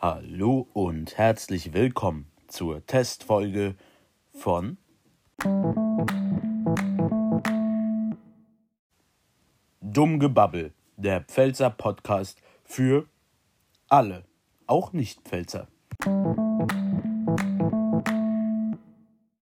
Hallo und herzlich willkommen zur Testfolge von Dummgebabbel, der Pfälzer Podcast für alle, auch Nicht-Pfälzer.